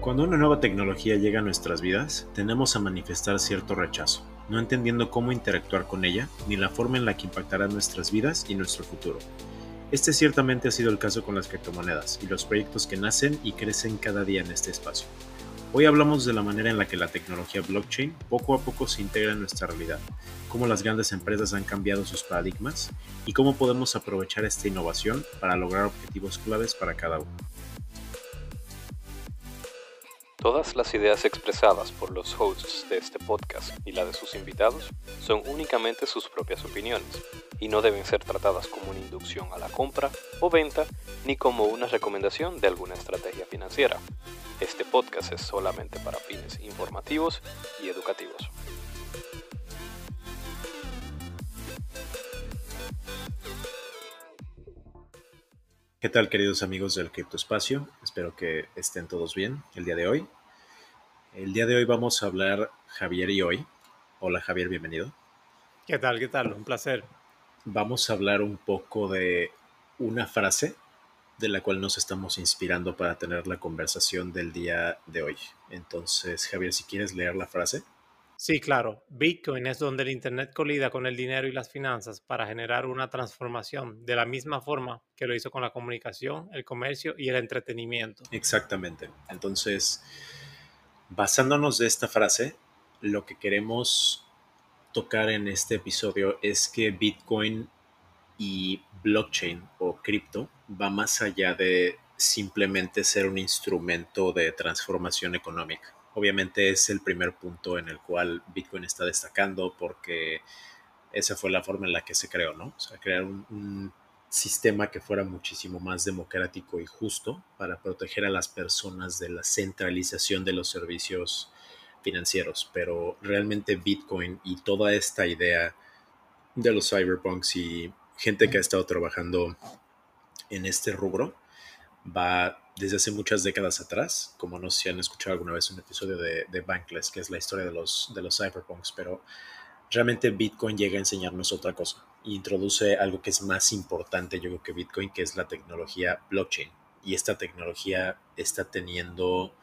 Cuando una nueva tecnología llega a nuestras vidas, tendemos a manifestar cierto rechazo, no entendiendo cómo interactuar con ella ni la forma en la que impactará nuestras vidas y nuestro futuro. Este ciertamente ha sido el caso con las criptomonedas y los proyectos que nacen y crecen cada día en este espacio. Hoy hablamos de la manera en la que la tecnología blockchain poco a poco se integra en nuestra realidad, cómo las grandes empresas han cambiado sus paradigmas y cómo podemos aprovechar esta innovación para lograr objetivos claves para cada uno. Todas las ideas expresadas por los hosts de este podcast y la de sus invitados son únicamente sus propias opiniones y no deben ser tratadas como una inducción a la compra o venta ni como una recomendación de alguna estrategia financiera. Este podcast es solamente para fines informativos y educativos. ¿Qué tal queridos amigos del Criptoespacio? Espero que estén todos bien el día de hoy. El día de hoy vamos a hablar Javier y hoy. Hola Javier, bienvenido. ¿Qué tal? ¿Qué tal? Un placer. Vamos a hablar un poco de una frase de la cual nos estamos inspirando para tener la conversación del día de hoy. Entonces, Javier, si quieres leer la frase. Sí, claro. Bitcoin es donde el Internet colida con el dinero y las finanzas para generar una transformación de la misma forma que lo hizo con la comunicación, el comercio y el entretenimiento. Exactamente. Entonces, basándonos de esta frase, lo que queremos tocar en este episodio es que Bitcoin y blockchain o cripto va más allá de simplemente ser un instrumento de transformación económica Obviamente es el primer punto en el cual Bitcoin está destacando porque esa fue la forma en la que se creó, ¿no? O sea, crear un, sistema que fuera muchísimo más democrático y justo para proteger a las personas de la centralización de los servicios financieros. Pero realmente Bitcoin y toda esta idea de los cyberpunks y gente que ha estado trabajando en este rubro va desde hace muchas décadas atrás, como no sé si han escuchado alguna vez un episodio de, Bankless, que es la historia de los, de los cyberpunks, pero realmente Bitcoin llega a enseñarnos otra cosa. E introduce algo que es más importante, yo creo que Bitcoin, que es la tecnología blockchain. Y esta tecnología está teniendo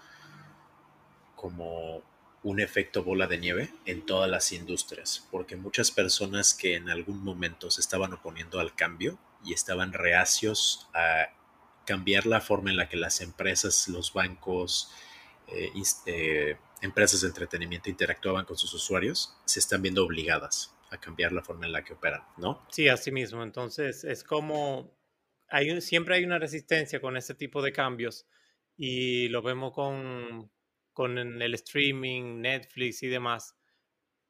como un efecto bola de nieve en todas las industrias, porque muchas personas que en algún momento se estaban oponiendo al cambio y estaban reacios a cambiar la forma en la que las empresas, los bancos, eh, eh, empresas de entretenimiento interactuaban con sus usuarios, se están viendo obligadas a cambiar la forma en la que operan, ¿no? Sí, así mismo. Entonces, es como hay siempre hay una resistencia con este tipo de cambios y lo vemos con, con el streaming, Netflix y demás.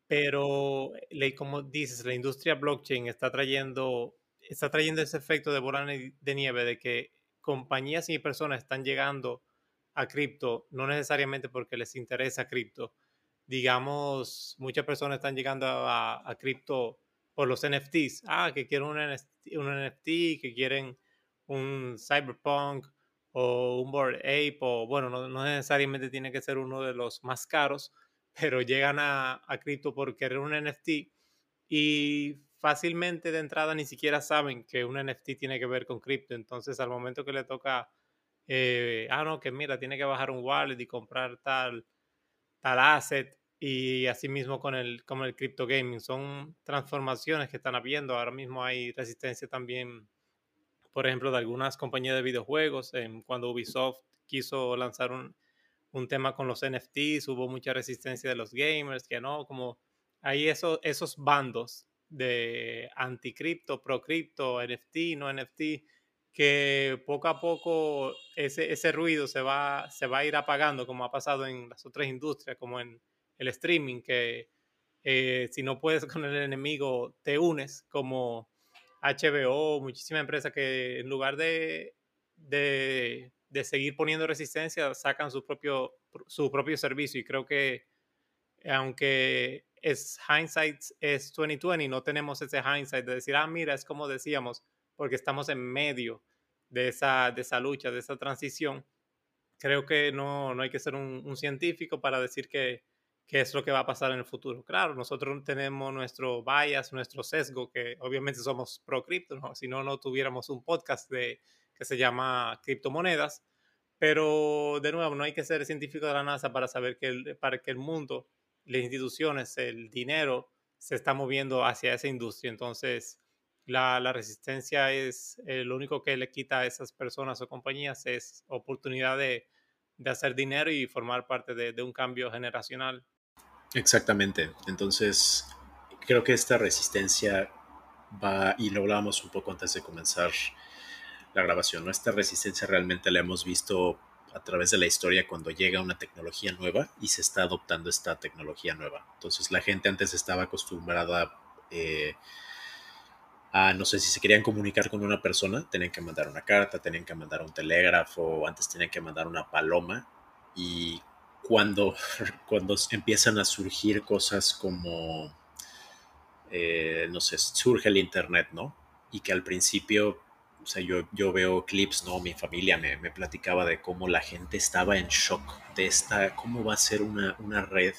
Pero, como dices, la industria blockchain está trayendo, está trayendo ese efecto de bola de nieve de que compañías y personas están llegando a cripto, no necesariamente porque les interesa cripto. Digamos, muchas personas están llegando a, cripto por los NFTs. Ah, que quieren un NFT, que quieren un Cyberpunk o un Board Ape, o bueno, no, necesariamente tiene que ser uno de los más caros, pero llegan a, a cripto por querer un NFT y fácilmente de entrada ni siquiera saben que un NFT tiene que ver con cripto. Entonces, al momento que le toca, eh, ah, no, que mira, tiene que bajar un wallet y comprar tal, tal asset. Y así mismo con el, con el crypto gaming. Son transformaciones que están habiendo. Ahora mismo hay resistencia también, por ejemplo, de algunas compañías de videojuegos. cuando Ubisoft quiso lanzar un, un tema con los NFTs, hubo mucha resistencia de los gamers, que no, como hay esos, esos bandos de anticripto, procripto, NFT, no NFT, que poco a poco ese, ese ruido se va, se va a ir apagando, como ha pasado en las otras industrias, como en el streaming, que eh, si no puedes con el enemigo, te unes, como HBO, muchísimas empresas que en lugar de, de, de seguir poniendo resistencia, sacan su propio, su propio servicio. Y creo que aunque es hindsight es 2020, no tenemos ese hindsight de decir, ah, mira, es como decíamos, porque estamos en medio de esa, de esa lucha, de esa transición. Creo que no, no hay que ser un, científico para decir que, que, es lo que va a pasar en el futuro. Claro, nosotros tenemos nuestro bias, nuestro sesgo, que obviamente somos pro cripto, si no, no tuviéramos un podcast de, que se llama Criptomonedas, Pero de nuevo, no hay que ser científico de la NASA para saber que el, para que el mundo, las instituciones, el dinero se está moviendo hacia esa industria. Entonces, la, la resistencia es eh, lo único que le quita a esas personas o compañías es oportunidad de, de hacer dinero y formar parte de, de un cambio generacional. Exactamente. Entonces, creo que esta resistencia va, y lo hablábamos un poco antes de comenzar la grabación, ¿no? Esta resistencia realmente la hemos visto a través de la historia cuando llega una tecnología nueva y se está adoptando esta tecnología nueva. Entonces la gente antes estaba acostumbrada eh, a, no sé, si se querían comunicar con una persona, tenían que mandar una carta, tenían que mandar un telégrafo, antes tenían que mandar una paloma y cuando, cuando empiezan a surgir cosas como, eh, no sé, surge el Internet, ¿no? Y que al principio o sea, yo, yo veo clips, ¿no? Mi familia me, me, platicaba de cómo la gente estaba en shock de esta, cómo va a ser una, una red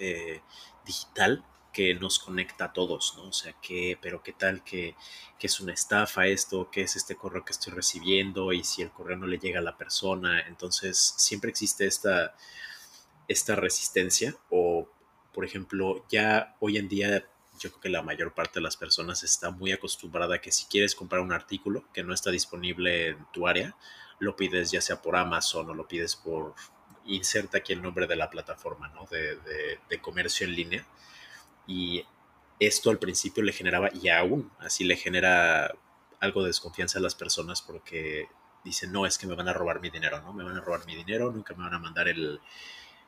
eh, digital que nos conecta a todos, ¿no? O sea, ¿qué, pero qué tal que, que, es una estafa esto, qué es este correo que estoy recibiendo y si el correo no le llega a la persona. Entonces, siempre existe esta, esta resistencia o, por ejemplo, ya hoy en día yo creo que la mayor parte de las personas está muy acostumbrada a que si quieres comprar un artículo que no está disponible en tu área, lo pides ya sea por Amazon o lo pides por, inserta aquí el nombre de la plataforma, ¿no? De, de, comercio en línea. Y esto al principio le generaba, y aún así le genera algo de desconfianza a las personas porque dicen, no, es que me van a robar mi dinero, ¿no? Me van a robar mi dinero, nunca me van a mandar el,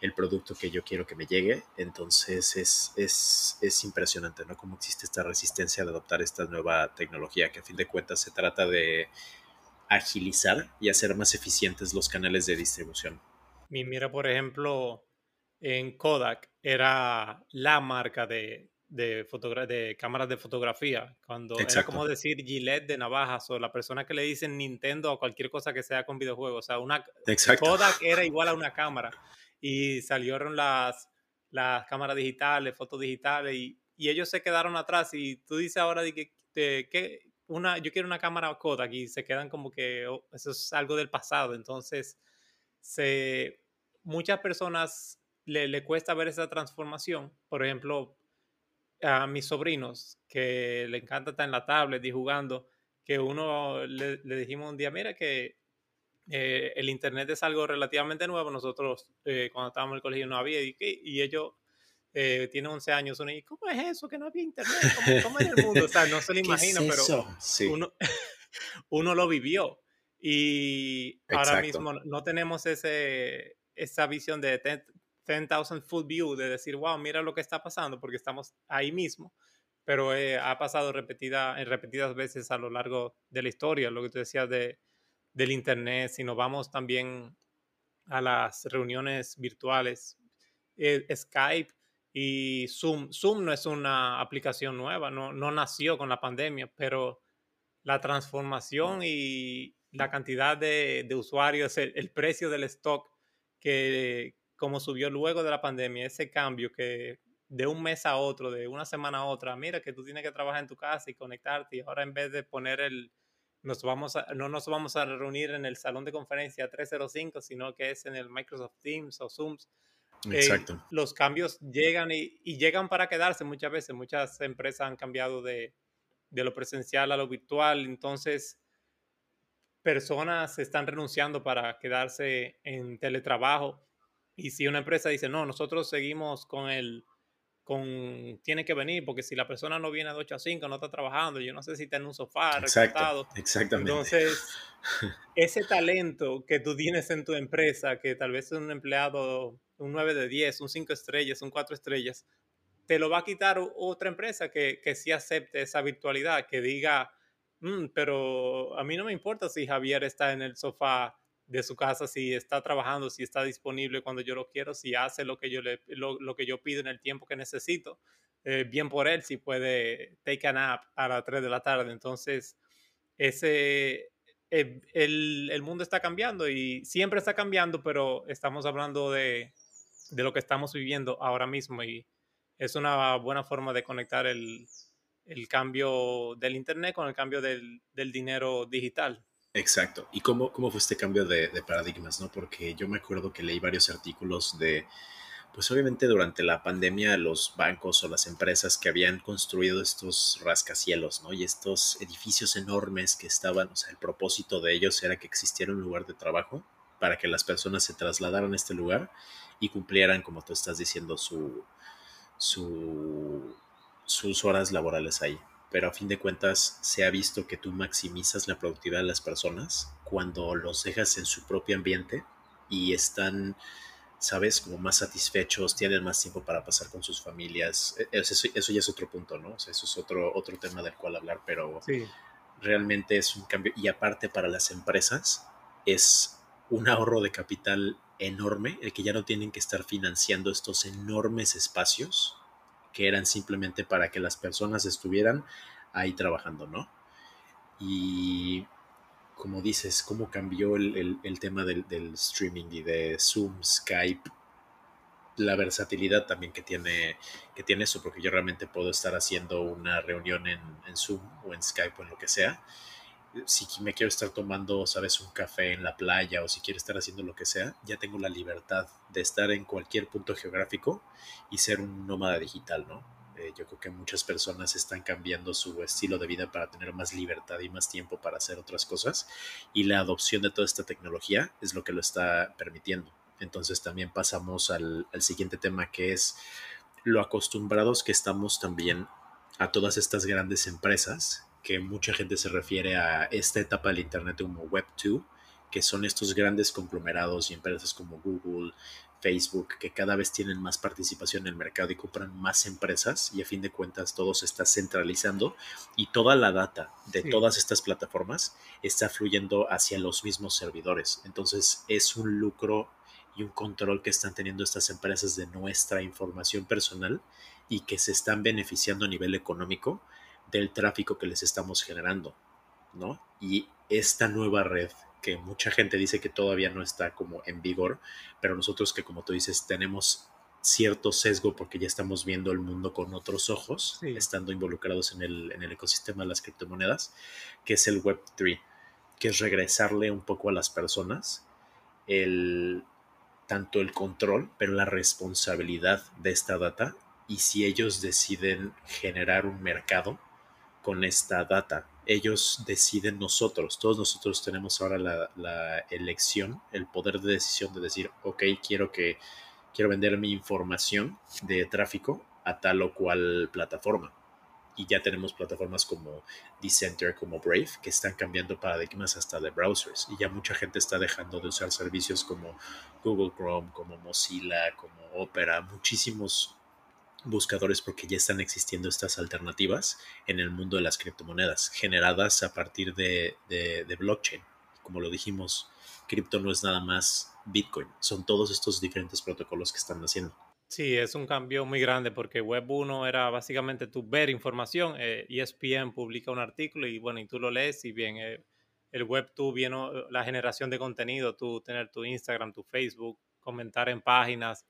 el producto que yo quiero que me llegue. Entonces es, es, es, impresionante, ¿no? Cómo existe esta resistencia de adoptar esta nueva tecnología, que a fin de cuentas se trata de agilizar y hacer más eficientes los canales de distribución. Mira, por ejemplo, en Kodak era la marca de, de, de cámaras de fotografía, cuando Exacto. era como decir Gillette de navajas o la persona que le dicen Nintendo o cualquier cosa que sea con videojuegos. O sea, una Exacto. Kodak era igual a una cámara y salieron las, las cámaras digitales, fotos digitales y, y, ellos se quedaron atrás y tú dices ahora de que, de, que una, yo quiero una cámara Kodak y se quedan como que oh, eso es algo del pasado, entonces se, muchas personas le, le cuesta ver esa transformación, por ejemplo, a mis sobrinos que le encanta estar en la tablet y jugando, que uno le, le dijimos un día, mira que eh, el Internet es algo relativamente nuevo. Nosotros, eh, cuando estábamos en el colegio, no había. Y, y ellos eh, tienen 11 años. Uno, ¿y cómo es eso? Que no había Internet. ¿Cómo, cómo es el mundo? O sea, no se lo imagina, es pero sí. uno, uno, lo vivió. Y Exacto. ahora mismo no tenemos ese, esa visión de 10,000 full view, de decir, wow, mira lo que está pasando, porque estamos ahí mismo. Pero ha pasado repetida, en repetidas veces a lo largo de la historia, lo que tú decías de del Internet, sino vamos también a las reuniones virtuales, eh, Skype y Zoom. Zoom no es una aplicación nueva, no, no nació con la pandemia, pero la transformación y la cantidad de, de usuarios, el, el, precio del stock que como subió luego de la pandemia, ese cambio que de un mes a otro, de una semana a otra, mira que tú tienes que trabajar en tu casa y conectarte y ahora en vez de poner el, nos vamos a, no nos vamos a reunir en el salón de conferencia 305, sino que es en el Microsoft Teams o Zooms. Exacto. Eh, los cambios llegan y, y, llegan para quedarse muchas veces. Muchas empresas han cambiado de, de lo presencial a lo virtual. Entonces, personas están renunciando para quedarse en teletrabajo. Y si una empresa dice, no, nosotros seguimos con el con tiene que venir, porque si la persona no viene de 8 a 5, no está trabajando, yo no sé si está en un sofá, Exacto, exactamente. Entonces, ese talento que tú tienes en tu empresa, que tal vez es un empleado, un 9 de 10, un 5 estrellas, un 4 estrellas, te lo va a quitar otra empresa que, que sí acepte esa virtualidad, que diga, mm, pero a mí no me importa si Javier está en el sofá de su casa, si está trabajando, si está disponible cuando yo lo quiero, si hace lo que yo, le, lo, lo que yo pido en el tiempo que necesito. Eh, bien por él si puede take a nap a las 3 de la tarde. Entonces, ese, eh, el, el, mundo está cambiando y siempre está cambiando, pero estamos hablando de, de, lo que estamos viviendo ahora mismo y es una buena forma de conectar el, el cambio del Internet con el cambio del, del dinero digital. Exacto. ¿Y cómo, cómo fue este cambio de, de paradigmas, no? Porque yo me acuerdo que leí varios artículos de pues obviamente durante la pandemia los bancos o las empresas que habían construido estos rascacielos, ¿no? Y estos edificios enormes que estaban, o sea, el propósito de ellos era que existiera un lugar de trabajo para que las personas se trasladaran a este lugar y cumplieran, como tú estás diciendo, su, su, sus horas laborales ahí. Pero a fin de cuentas se ha visto que tú maximizas la productividad de las personas cuando los dejas en su propio ambiente y están ¿sabes? Como más satisfechos, tienen más tiempo para pasar con sus familias. E, eso, eso ya es otro punto, ¿no? O sea, eso es otro, otro tema del cual hablar, pero realmente es un cambio. Y aparte para las empresas es un ahorro de capital enorme, el que ya no tienen que estar financiando estos enormes espacios que eran simplemente para que las personas estuvieran ahí trabajando, ¿no? Y como dices, cómo cambió el, tema del, streaming y de Zoom, Skype, la versatilidad también que tiene, que tiene eso, porque yo realmente puedo estar haciendo una reunión en, Zoom o en Skype o en lo que sea. Si me quiero estar tomando, sabes, un café en la playa o si quiero estar haciendo lo que sea, ya tengo la libertad de estar en cualquier punto geográfico y ser un nómada digital, ¿no? Eh, yo creo que muchas personas están cambiando su estilo de vida para tener más libertad y más tiempo para hacer otras cosas y la adopción de toda esta tecnología es lo que lo está permitiendo. Entonces también pasamos al, al siguiente tema que es lo acostumbrados que estamos también a todas estas grandes empresas que mucha gente se refiere a esta etapa del Internet como Web 2, que son estos grandes conglomerados y empresas como Google, Facebook, que cada vez tienen más participación en el mercado y compran más empresas y a fin de cuentas todo se está centralizando y toda la data de todas estas plataformas está fluyendo hacia los mismos servidores. Entonces es un lucro y un control que están teniendo estas empresas de nuestra información personal y que se están beneficiando a nivel económico del tráfico que les estamos generando, ¿no? Y esta nueva red que mucha gente dice que todavía no está como en vigor, pero nosotros que como tú dices tenemos cierto sesgo porque ya estamos viendo el mundo con otros ojos, estando involucrados en el, en el ecosistema de las criptomonedas, que es el Web3, que es regresarle un poco a las personas el, tanto el control, pero la responsabilidad de esta data y si ellos deciden generar un mercado con esta data ellos deciden nosotros. Todos nosotros tenemos ahora la, elección, el poder de decisión de decir, ok, quiero que quiero vender mi información de tráfico a tal o cual plataforma. Y ya tenemos plataformas como Decenter, como Brave, que están cambiando paradigmas hasta de browsers. Y ya mucha gente está dejando de usar servicios como Google Chrome, como Mozilla, como Opera, muchísimos buscadores porque ya están existiendo estas alternativas en el mundo de las criptomonedas generadas a partir de, blockchain. Como lo dijimos, cripto no es nada más Bitcoin, son todos estos diferentes protocolos que están haciendo. Sí, es un cambio muy grande porque Web 1 era básicamente tu ver información. ESPN e publica un artículo y bueno, y tú lo lees y bien, eh, el Web 2 viene la generación de contenido, tú tener tu Instagram, tu Facebook, comentar en páginas,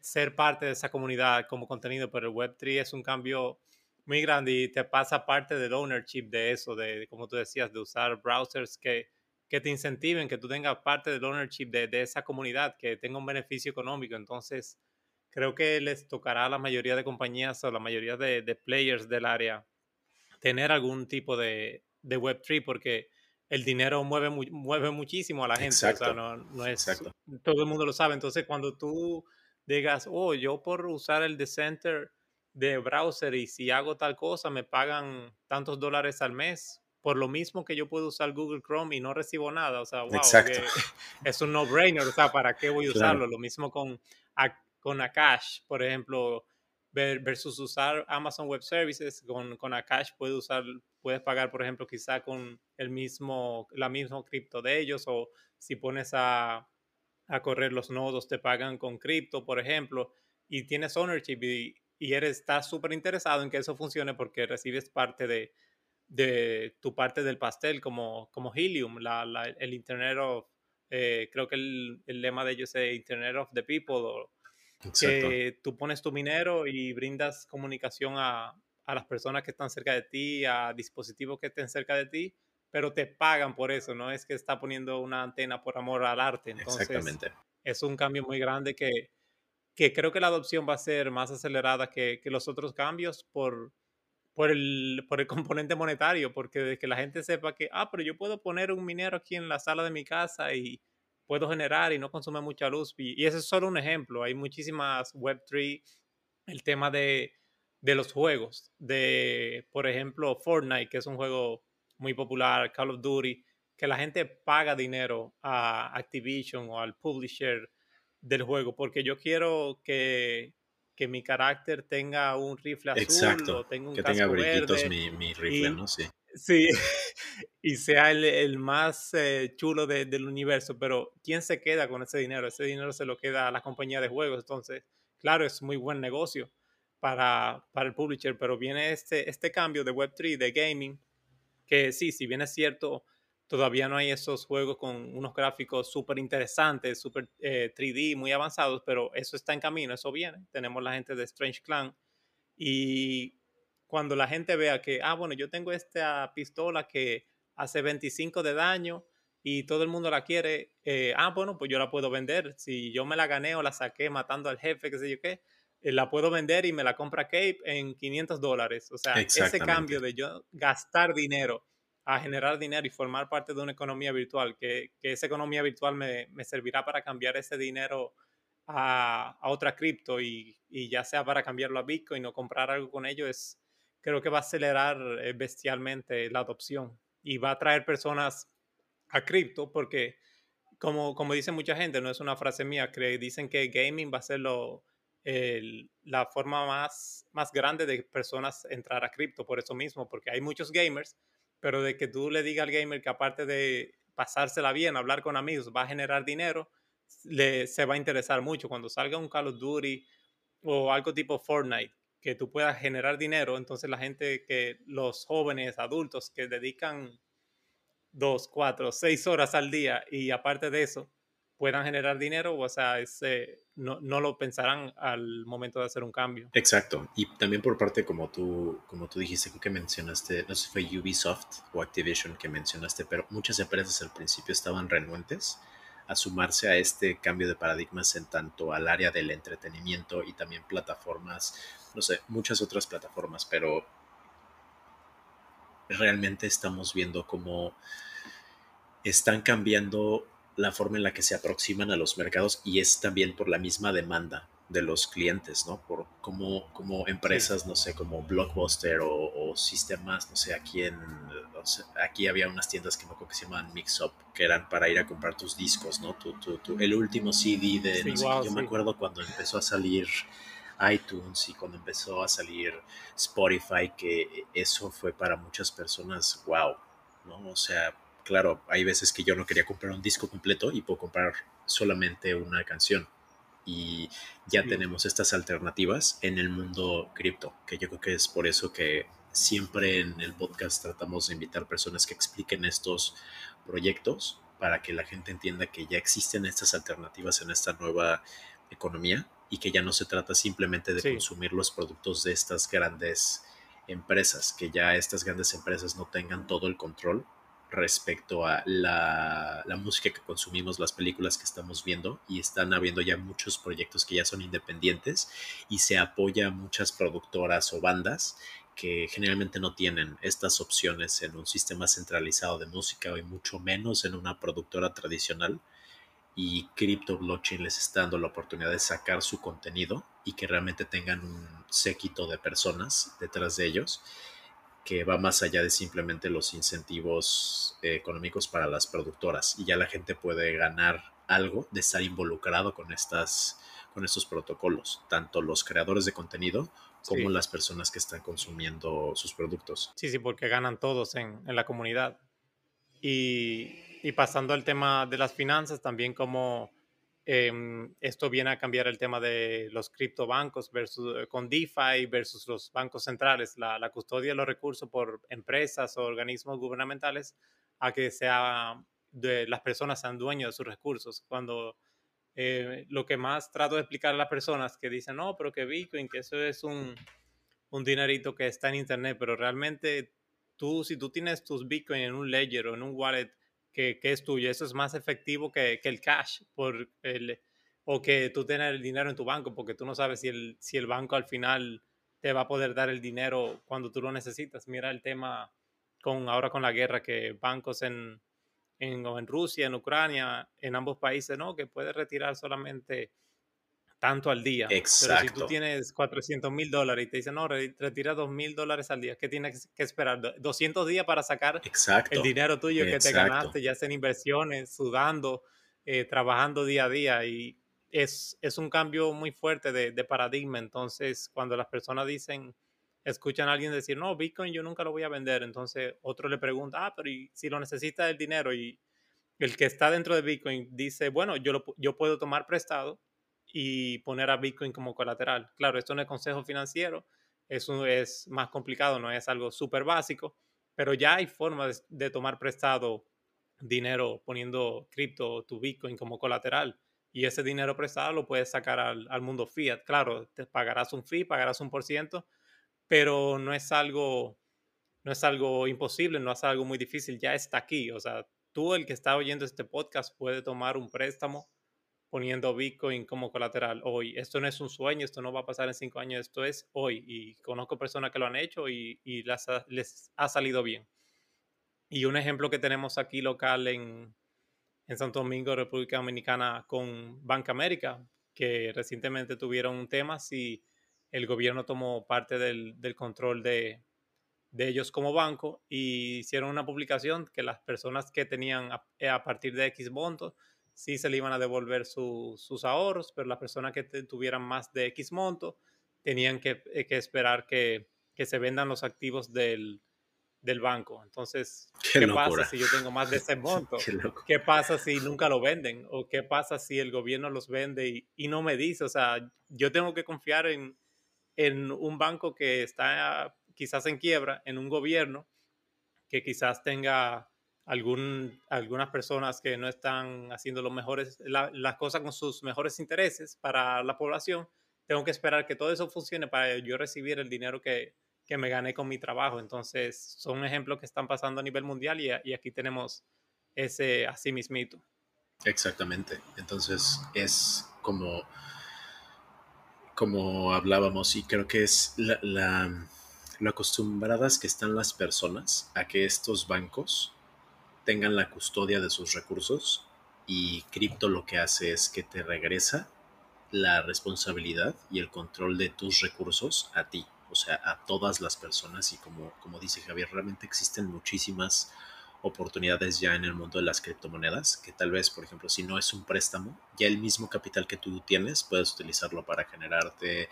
ser parte de esa comunidad como contenido, pero el Web3 es un cambio muy grande y te pasa parte del ownership de eso, de, como tú decías, de usar browsers que, que te incentiven, que tú tengas parte del ownership de, de, esa comunidad, que tenga un beneficio económico. Entonces, creo que les tocará a la mayoría de compañías o la mayoría de, de players del área tener algún tipo de, de Web3 porque el dinero mueve, mueve muchísimo a la gente. O sea, no, no es, todo el mundo lo sabe. Entonces, cuando tú digas, oh, yo por usar el Decenter de browser y si hago tal cosa me pagan tantos dólares al mes, por lo mismo que yo puedo usar Google Chrome y no recibo nada. O sea, wow, es un no-brainer. O sea, ¿para qué voy a usarlo? Lo mismo con, con Akash, por ejemplo, versus usar Amazon Web Services. Con, con Akash puedes, usar, puedes pagar, por ejemplo, quizá con el mismo, la misma cripto de ellos o si pones a a correr los nodos, te pagan con cripto, por ejemplo, y tienes ownership y, y eres, estás súper interesado en que eso funcione porque recibes parte de, de tu parte del pastel como, como Helium, la, el Internet of, eh, creo que el, el, lema de ellos es Internet of the People, o, que tú pones tu minero y brindas comunicación a, a, las personas que están cerca de ti, a dispositivos que estén cerca de ti, pero te pagan por eso, no es que está poniendo una antena por amor al arte. Entonces, Exactamente. Es un cambio muy grande que, que creo que la adopción va a ser más acelerada que, que los otros cambios por, por, el, por el componente monetario, porque de que la gente sepa que, ah, pero yo puedo poner un minero aquí en la sala de mi casa y puedo generar y no consume mucha luz. Y, y ese es solo un ejemplo. Hay muchísimas Web3, el tema de, de los juegos, de, por ejemplo, Fortnite, que es un juego muy popular, Call of Duty, que la gente paga dinero a Activision o al publisher del juego, porque yo quiero que, que mi carácter tenga un rifle azul Exacto, o tenga un que tenga brillitos mi, mi, rifle, ¿no? Sí. Sí, y sea el, el más eh, chulo de, del universo, pero ¿quién se queda con ese dinero? Ese dinero se lo queda a la compañía de juegos, entonces, claro, es muy buen negocio para, para el publisher, pero viene este, este cambio de Web3, de gaming, que sí, si bien es cierto, todavía no hay esos juegos con unos gráficos súper interesantes, súper 3D, eh, muy avanzados, pero eso está en camino, eso viene. Tenemos la gente de Strange Clan y cuando la gente vea que, ah, bueno, yo tengo esta pistola que hace 25 de daño y todo el mundo la quiere, eh, ah, bueno, pues yo la puedo vender. Si yo me la gané o la saqué matando al jefe, qué sé yo qué, la puedo vender y me la compra Cape en 500 dólares. O sea, ese cambio de yo gastar dinero a generar dinero y formar parte de una economía virtual, que, que esa economía virtual me, me, servirá para cambiar ese dinero a, a otra cripto y, y, ya sea para cambiarlo a Bitcoin o comprar algo con ello, es, creo que va a acelerar eh, bestialmente la adopción y va a traer personas a cripto porque, como, como dice mucha gente, no es una frase mía, que dicen que gaming va a ser lo, la forma más, más grande de personas entrar a cripto por eso mismo, porque hay muchos gamers, pero de que tú le digas al gamer que aparte de pasársela bien, hablar con amigos, va a generar dinero, le, se va a interesar mucho. Cuando salga un Call of Duty o algo tipo Fortnite, que tú puedas generar dinero, entonces la gente que, los jóvenes, adultos que dedican dos, cuatro, seis horas al día y aparte de eso, puedan generar dinero, o sea, ese, no, no, lo pensarán al momento de hacer un cambio. Exacto, y también por parte, como tú, como tú dijiste, que mencionaste, no sé si fue Ubisoft o Activision que mencionaste, pero muchas empresas al principio estaban renuentes a sumarse a este cambio de paradigmas en tanto al área del entretenimiento y también plataformas, no sé, muchas otras plataformas, pero realmente estamos viendo cómo están cambiando la forma en la que se aproximan a los mercados y es también por la misma demanda de los clientes, ¿no? Por cómo, como empresas, no sé, como Blockbuster o, sistemas, no sé, aquí en, aquí había unas tiendas que me acuerdo que se llamaban Mix Up, que eran para ir a comprar tus discos, ¿no? Tu, tu, el último CD de, no sé, yo me acuerdo cuando empezó a salir iTunes y cuando empezó a salir Spotify, que eso fue para muchas personas, wow, ¿no? O sea, claro, hay veces que yo no quería comprar un disco completo y puedo comprar solamente una canción. Y ya tenemos estas alternativas en el mundo cripto, que yo creo que es por eso que siempre en el podcast tratamos de invitar personas que expliquen estos proyectos para que la gente entienda que ya existen estas alternativas en esta nueva economía y que ya no se trata simplemente de consumir los productos de estas grandes empresas, que ya estas grandes empresas no tengan todo el control respecto a la, música que consumimos, las películas que estamos viendo y están habiendo ya muchos proyectos que ya son independientes y se apoya a muchas productoras o bandas que generalmente no tienen estas opciones en un sistema centralizado de música y mucho menos en una productora tradicional y Crypto Blockchain les está dando la oportunidad de sacar su contenido y que realmente tengan un séquito de personas detrás de ellos que va más allá de simplemente los incentivos eh, económicos para las productoras y ya la gente puede ganar algo de estar involucrado con estas con estos protocolos, tanto los creadores de contenido como las personas que están consumiendo sus productos. Sí, sí, porque ganan todos en, en la comunidad. Y, y, pasando al tema de las finanzas, también como Em, esto viene a cambiar el tema de los criptobancos versus, eh, con DeFi versus los bancos centrales, la, la, custodia de los recursos por empresas o organismos gubernamentales, a que sea de, las personas sean dueños de sus recursos. Cuando eh, lo que más trato de explicar a las personas que dicen, no, pero que Bitcoin, que eso es un, un dinerito que está en Internet, pero realmente tú, si tú tienes tus Bitcoin en un ledger o en un wallet que, que es tuyo, eso es más efectivo que, que el cash por el, o que tú tengas el dinero en tu banco, porque tú no sabes si el, si el banco al final te va a poder dar el dinero cuando tú lo necesitas. Mira el tema con ahora con la guerra, que bancos en, en, en Rusia, en Ucrania, en ambos países, ¿no? Que puedes retirar solamente tanto al día. Exacto. Pero si tú tienes 400 mil dólares y te dicen, no, retira 2 mil dólares al día, ¿qué tienes que esperar? 200 días para sacar el dinero tuyo que te ganaste, ya sea en inversiones, sudando, eh, trabajando día a día. Y es, es un cambio muy fuerte de, de, paradigma. Entonces, cuando las personas dicen, escuchan a alguien decir, no, Bitcoin yo nunca lo voy a vender, entonces otro le pregunta, ah, pero ¿y si lo necesita el dinero? Y el que está dentro de Bitcoin dice, bueno, yo, lo, yo puedo tomar prestado y poner a Bitcoin como colateral. Claro, esto no es consejo financiero, eso es más complicado, no es algo súper básico, pero ya hay formas de, tomar prestado dinero poniendo cripto, tu Bitcoin como colateral y ese dinero prestado lo puedes sacar al, al, mundo fiat. Claro, te pagarás un fee, pagarás un por ciento, pero no es algo, no es algo imposible, no es algo muy difícil, ya está aquí. O sea, tú el que está oyendo este podcast puede tomar un préstamo poniendo Bitcoin como colateral hoy. Esto no es un sueño, esto no va a pasar en cinco años, esto es hoy. Y conozco personas que lo han hecho y, y les ha salido bien. Y un ejemplo que tenemos aquí local en, en Santo Domingo, República Dominicana, con Banca América, que recientemente tuvieron un tema si el gobierno tomó parte del, del control de, de, ellos como banco y hicieron una publicación que las personas que tenían a, a partir de X montos sí se le iban a devolver su, sus ahorros, pero las personas que tuvieran más de X monto tenían que, eh, que esperar que, que se vendan los activos del, del banco. Entonces, ¿qué, pasa si yo tengo más de ese monto? Qué, pasa si nunca lo venden? ¿O qué pasa si el gobierno los vende y, y no me dice? O sea, yo tengo que confiar en, en, un banco que está quizás en quiebra, en un gobierno que quizás tenga algún, algunas personas que no están haciendo los mejores, las cosas con sus mejores intereses para la población. Tengo que esperar que todo eso funcione para yo recibir el dinero que, que me gané con mi trabajo. Entonces, son ejemplos que están pasando a nivel mundial y, y aquí tenemos ese así mismito. Exactamente. Entonces, es como, como hablábamos y creo que es la, la, lo acostumbradas que están las personas a que estos bancos tengan la custodia de sus recursos y cripto lo que hace es que te regresa la responsabilidad y el control de tus recursos a ti o sea, a todas las personas. Y como, como dice Javier, realmente existen muchísimas oportunidades ya en el mundo de las criptomonedas, que tal vez, por ejemplo, si no es un préstamo, ya el mismo capital que tú tienes, puedes utilizarlo para generarte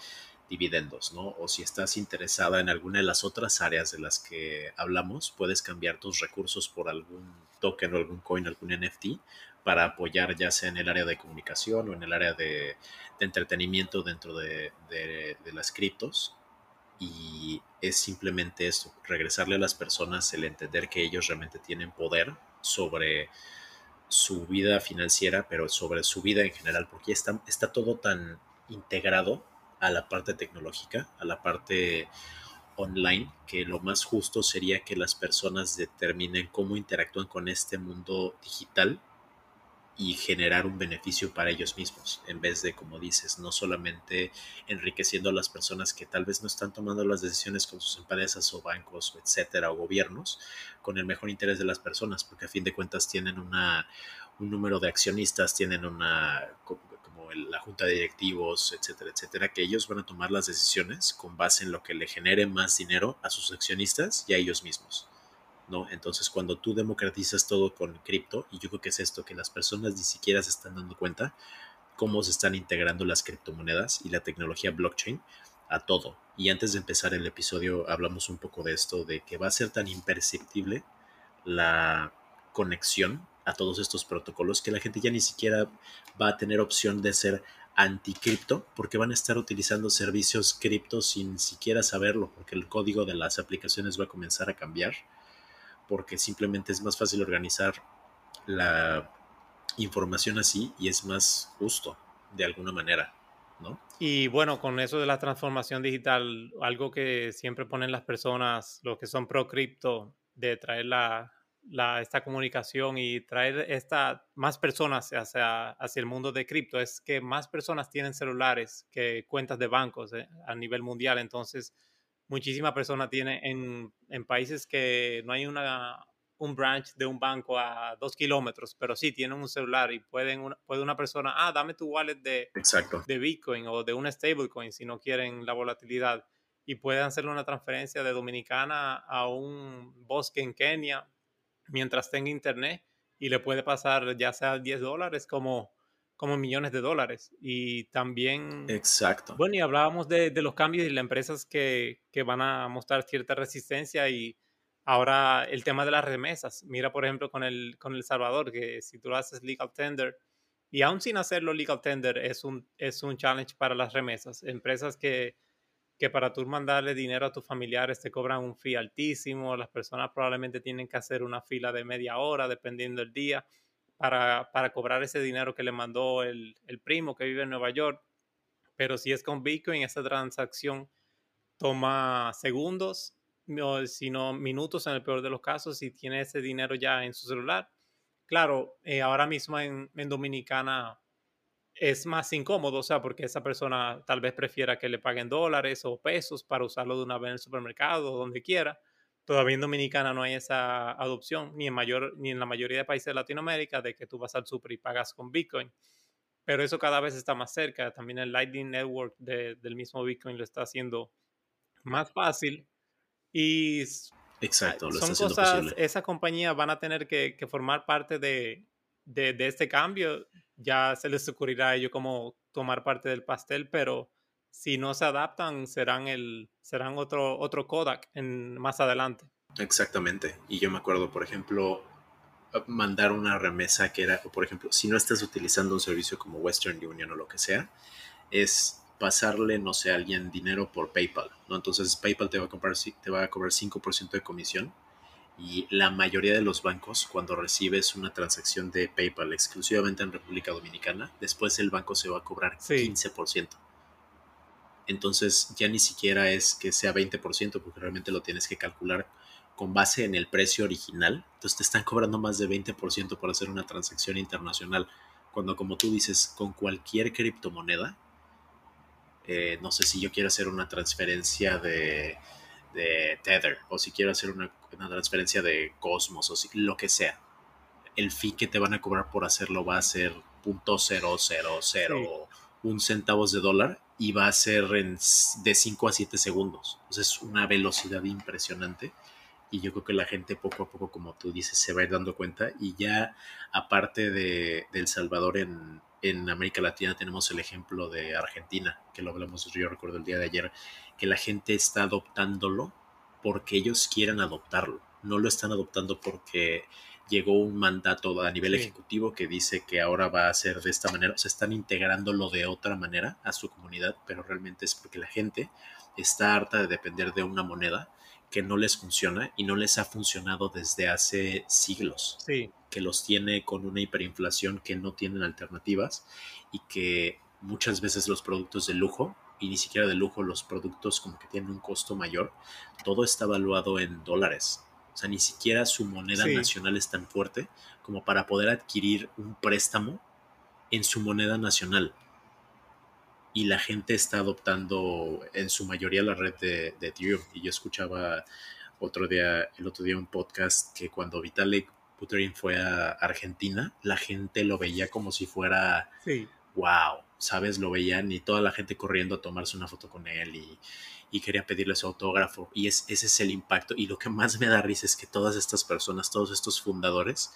dividendos, ¿no? O si estás interesada en alguna de las otras áreas de las que hablamos, puedes cambiar tus recursos por algún token o algún coin, algún NFT para apoyar ya sea en el área de comunicación o en el área de, entretenimiento dentro de, las criptos y es simplemente esto, regresarle a las personas el entender que ellos realmente tienen poder sobre su vida financiera, pero sobre su vida en general, porque está todo tan integrado a la parte tecnológica, a la parte online, que lo más justo sería que las personas determinen cómo interactúan con este mundo digital y generar un beneficio para ellos mismos, en vez de, como dices, no solamente enriqueciendo a las personas que tal vez no están tomando las decisiones con sus empresas o bancos, etcétera, o gobiernos, con el mejor interés de las personas, porque a fin de cuentas tienen una, un número de accionistas, tienen una la junta de directivos, etcétera, etcétera, que ellos van a tomar las decisiones con base en lo que le genere más dinero a sus accionistas y a ellos mismos. ¿no? Entonces, cuando tú democratizas todo con cripto, y yo creo que es esto, que las personas ni siquiera se están dando cuenta cómo se están integrando las criptomonedas y la tecnología blockchain a todo. Y antes de empezar el episodio hablamos un poco de esto, de que va a ser tan imperceptible la conexión a todos estos protocolos que la gente ya ni siquiera va a tener opción de ser anticripto porque van a estar utilizando servicios cripto sin siquiera saberlo porque el código de las aplicaciones va a comenzar a cambiar porque simplemente es más fácil organizar la información así y es más justo de alguna manera. ¿no? Y bueno, con eso de la transformación digital, algo que siempre ponen las personas, los que son pro cripto, de traer la, la, esta comunicación y traer esta, más personas hacia, hacia el mundo de cripto, es que más personas tienen celulares que cuentas de bancos eh, a nivel mundial. Entonces, muchísimas personas tienen en, en países que no hay una, un branch de un banco a dos kilómetros, pero sí tienen un celular y pueden una, puede una persona, ah, dame tu wallet de, Exacto. de Bitcoin o de una stablecoin si no quieren la volatilidad y pueden hacerle una transferencia de Dominicana a un bosque en Kenia mientras tenga internet y le puede pasar ya sea 10 dólares como, como millones de dólares. Y también... Exacto. Bueno, y hablábamos de, de los cambios y las empresas que, que van a mostrar cierta resistencia y Ahora, el tema de las remesas. Mira, por ejemplo, con el, con el Salvador, que si tú lo haces legal tender, y aún sin hacerlo legal tender, es un, es un challenge para las remesas. Empresas que, que para tú mandarle dinero a tus familiares te cobran un fee altísimo, las personas probablemente tienen que hacer una fila de media hora, dependiendo del día, para, para cobrar ese dinero que le mandó el, el primo que vive en Nueva York. Pero si es con Bitcoin, esa transacción toma segundos sino minutos en el peor de los casos, si tiene ese dinero ya en su celular. Claro, eh, ahora mismo en, en, Dominicana es más incómodo, o sea, porque esa persona tal vez prefiera que le paguen dólares o pesos para usarlo de una vez en el supermercado o donde quiera. Todavía en Dominicana no hay esa adopción, ni en, mayor, ni en la mayoría de países de Latinoamérica, de que tú vas al super y pagas con Bitcoin. Pero eso cada vez está más cerca. También el Lightning Network de, del mismo Bitcoin lo está haciendo más fácil y Exacto, lo son cosas, posible. esas compañías van a tener que, que formar parte de, de, de, este cambio. Ya se les ocurrirá a ellos cómo tomar parte del pastel, pero si no se adaptan, serán, el, serán otro, otro Kodak en, más adelante. Exactamente. Y yo me acuerdo, por ejemplo, mandar una remesa que era, por ejemplo, si no estás utilizando un servicio como Western Union o lo que sea, es pasarle, no sé, a alguien dinero por PayPal, ¿no? Entonces PayPal te va a, comprar, te va a cobrar 5% de comisión y la mayoría de los bancos, cuando recibes una transacción de PayPal exclusivamente en República Dominicana, después el banco se va a cobrar sí. 15%. Entonces ya ni siquiera es que sea 20%, porque realmente lo tienes que calcular con base en el precio original. Entonces te están cobrando más de 20% por hacer una transacción internacional. Cuando como tú dices, con cualquier criptomoneda, eh, no sé si yo quiero hacer una transferencia de, de Tether o si quiero hacer una, una, transferencia de Cosmos o si, lo que sea. El fee que te van a cobrar por hacerlo va a ser .000 un centavos de dólar y va a ser en, de 5 a 7 segundos. Entonces es una velocidad impresionante y yo creo que la gente poco a poco, como tú dices, se va a ir dando cuenta y ya aparte de, de El Salvador en, en América Latina tenemos el ejemplo de Argentina, que lo hablamos, yo recuerdo el día de ayer, que la gente está adoptándolo porque ellos quieren adoptarlo, no lo están adoptando porque llegó un mandato a nivel sí. ejecutivo que dice que ahora va a ser de esta manera, o sea, están integrándolo de otra manera a su comunidad, pero realmente es porque la gente está harta de depender de una moneda que no les funciona y no les ha funcionado desde hace siglos. Sí. Que los tiene con una hiperinflación que no tienen alternativas y que muchas veces los productos de lujo, y ni siquiera de lujo, los productos como que tienen un costo mayor, todo está evaluado en dólares. O sea, ni siquiera su moneda sí. nacional es tan fuerte como para poder adquirir un préstamo en su moneda nacional y la gente está adoptando en su mayoría la red de, de, Ethereum. Y yo escuchaba otro día, el otro día un podcast que cuando Vitalik Buterin fue a Argentina, la gente lo veía como si fuera, sí. wow, ¿sabes? Lo veían y toda la gente corriendo a tomarse una foto con él y, y quería pedirle su autógrafo. Y es, ese es el impacto. Y lo que más me da risa es que todas estas personas, todos estos fundadores,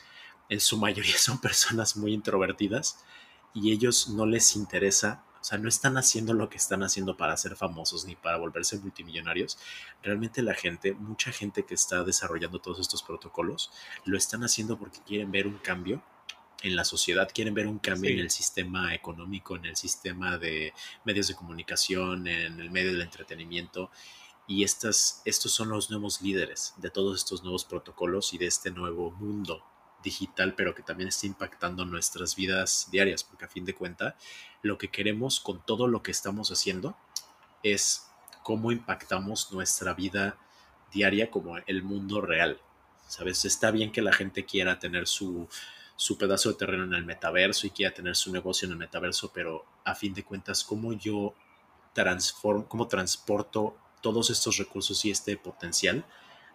en su mayoría son personas muy introvertidas y ellos no les interesa o sea, no están haciendo lo que están haciendo para ser famosos ni para volverse multimillonarios. Realmente la gente, mucha gente que está desarrollando todos estos protocolos, lo están haciendo porque quieren ver un cambio en la sociedad, quieren ver un cambio sí. en el sistema económico, en el sistema de medios de comunicación, en el medio del entretenimiento. Y estas, estos son los nuevos líderes de todos estos nuevos protocolos y de este nuevo mundo digital, pero que también está impactando nuestras vidas diarias, porque a fin de cuentas, lo que queremos con todo lo que estamos haciendo es cómo impactamos nuestra vida diaria como el mundo real. ¿Sabes? Está bien que la gente quiera tener su, su pedazo de terreno en el metaverso y quiera tener su negocio en el metaverso, pero a fin de cuentas, ¿cómo yo transformo, cómo transporto todos estos recursos y este potencial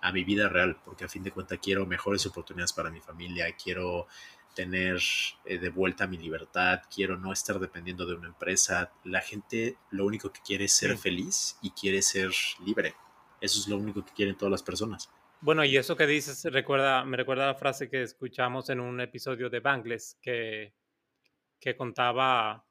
a mi vida real? Porque a fin de cuentas quiero mejores oportunidades para mi familia, quiero tener eh, de vuelta mi libertad, quiero no estar dependiendo de una empresa. La gente lo único que quiere es ser feliz y quiere ser libre. Eso es lo único que quieren todas las personas. Bueno, y eso que dices recuerda, me recuerda la frase que escuchamos en un episodio de Bangles que, que contaba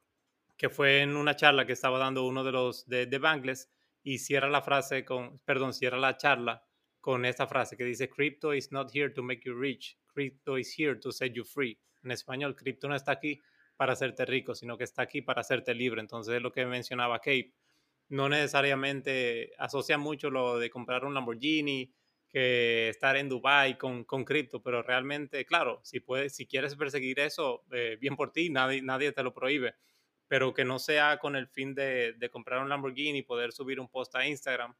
que fue en una charla que estaba dando uno de los de, Bangles y cierra la frase con, perdón, cierra la charla con esta frase que dice, Crypto is not here to make you rich, crypto is here to set you free. En español, cripto no está aquí para hacerte rico, sino que está aquí para hacerte libre. Entonces es lo que mencionaba Cape. No necesariamente asocia mucho lo de comprar un Lamborghini, que estar en Dubai con, con cripto, pero realmente, claro, si, puedes, si quieres perseguir eso, eh, bien por ti, nadie, nadie te lo prohíbe, pero que no sea con el fin de, de comprar un Lamborghini y poder subir un post a Instagram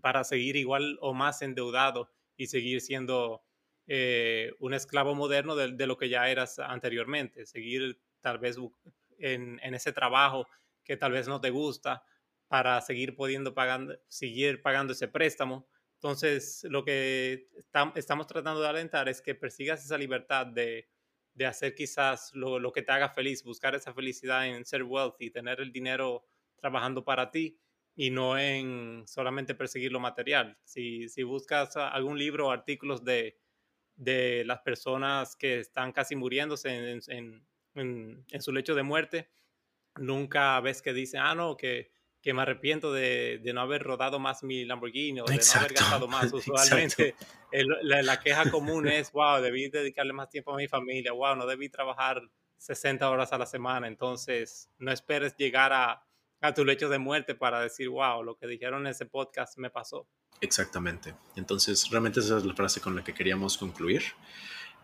para seguir igual o más endeudado y seguir siendo eh, un esclavo moderno de, de, lo que ya eras anteriormente, seguir tal vez en, en, ese trabajo que tal vez no te gusta para seguir pudiendo pagando, seguir pagando ese préstamo entonces, lo que estamos tratando de alentar es que persigas esa libertad de, hacer quizás lo, que te haga feliz, buscar esa felicidad en ser wealthy, tener el dinero trabajando para ti y no en solamente perseguir lo material. Si, buscas algún libro o artículos de, las personas que están casi muriéndose en, en su lecho de muerte, nunca ves que dicen, ah, no, que que me arrepiento de, de, no haber rodado más mi Lamborghini o de no haber gastado más. Usualmente la, la, queja común es, wow, debí dedicarle más tiempo a mi familia, wow, no debí trabajar 60 horas a la semana. Entonces, no esperes llegar a, a tu lecho de muerte para decir, wow, lo que dijeron en ese podcast me pasó. Exactamente. Entonces, realmente esa es la frase con la que queríamos concluir.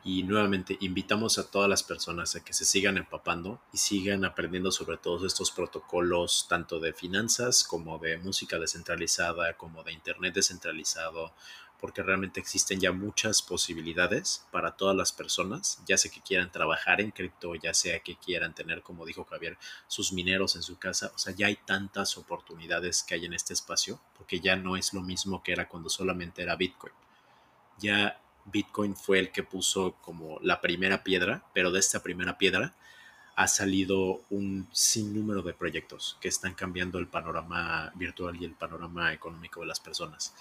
Y nuevamente invitamos a todas las personas a que se sigan empapando y sigan aprendiendo sobre todos estos protocolos, tanto de finanzas como de música descentralizada, como de Internet descentralizado, porque realmente existen ya muchas posibilidades para todas las personas, ya sea que quieran trabajar en cripto, ya sea que quieran tener, como dijo Javier, sus mineros en su casa, o sea, ya hay tantas oportunidades que hay en este espacio, porque ya no es lo mismo que era cuando solamente era Bitcoin. Ya Bitcoin fue el que puso como la primera piedra, pero de esta primera piedra ha salido un sinnúmero de proyectos que están cambiando el panorama virtual y el panorama económico de las personas.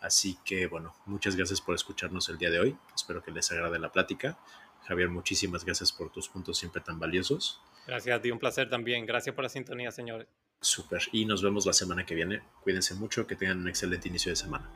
Así que bueno, muchas gracias por escucharnos el día de hoy. Espero que les agrade la plática. Javier, muchísimas gracias por tus puntos siempre tan valiosos. Gracias a ti, un placer también. Gracias por la sintonía, señores. Súper. Y nos vemos la semana que viene. Cuídense mucho, que tengan un excelente inicio de semana.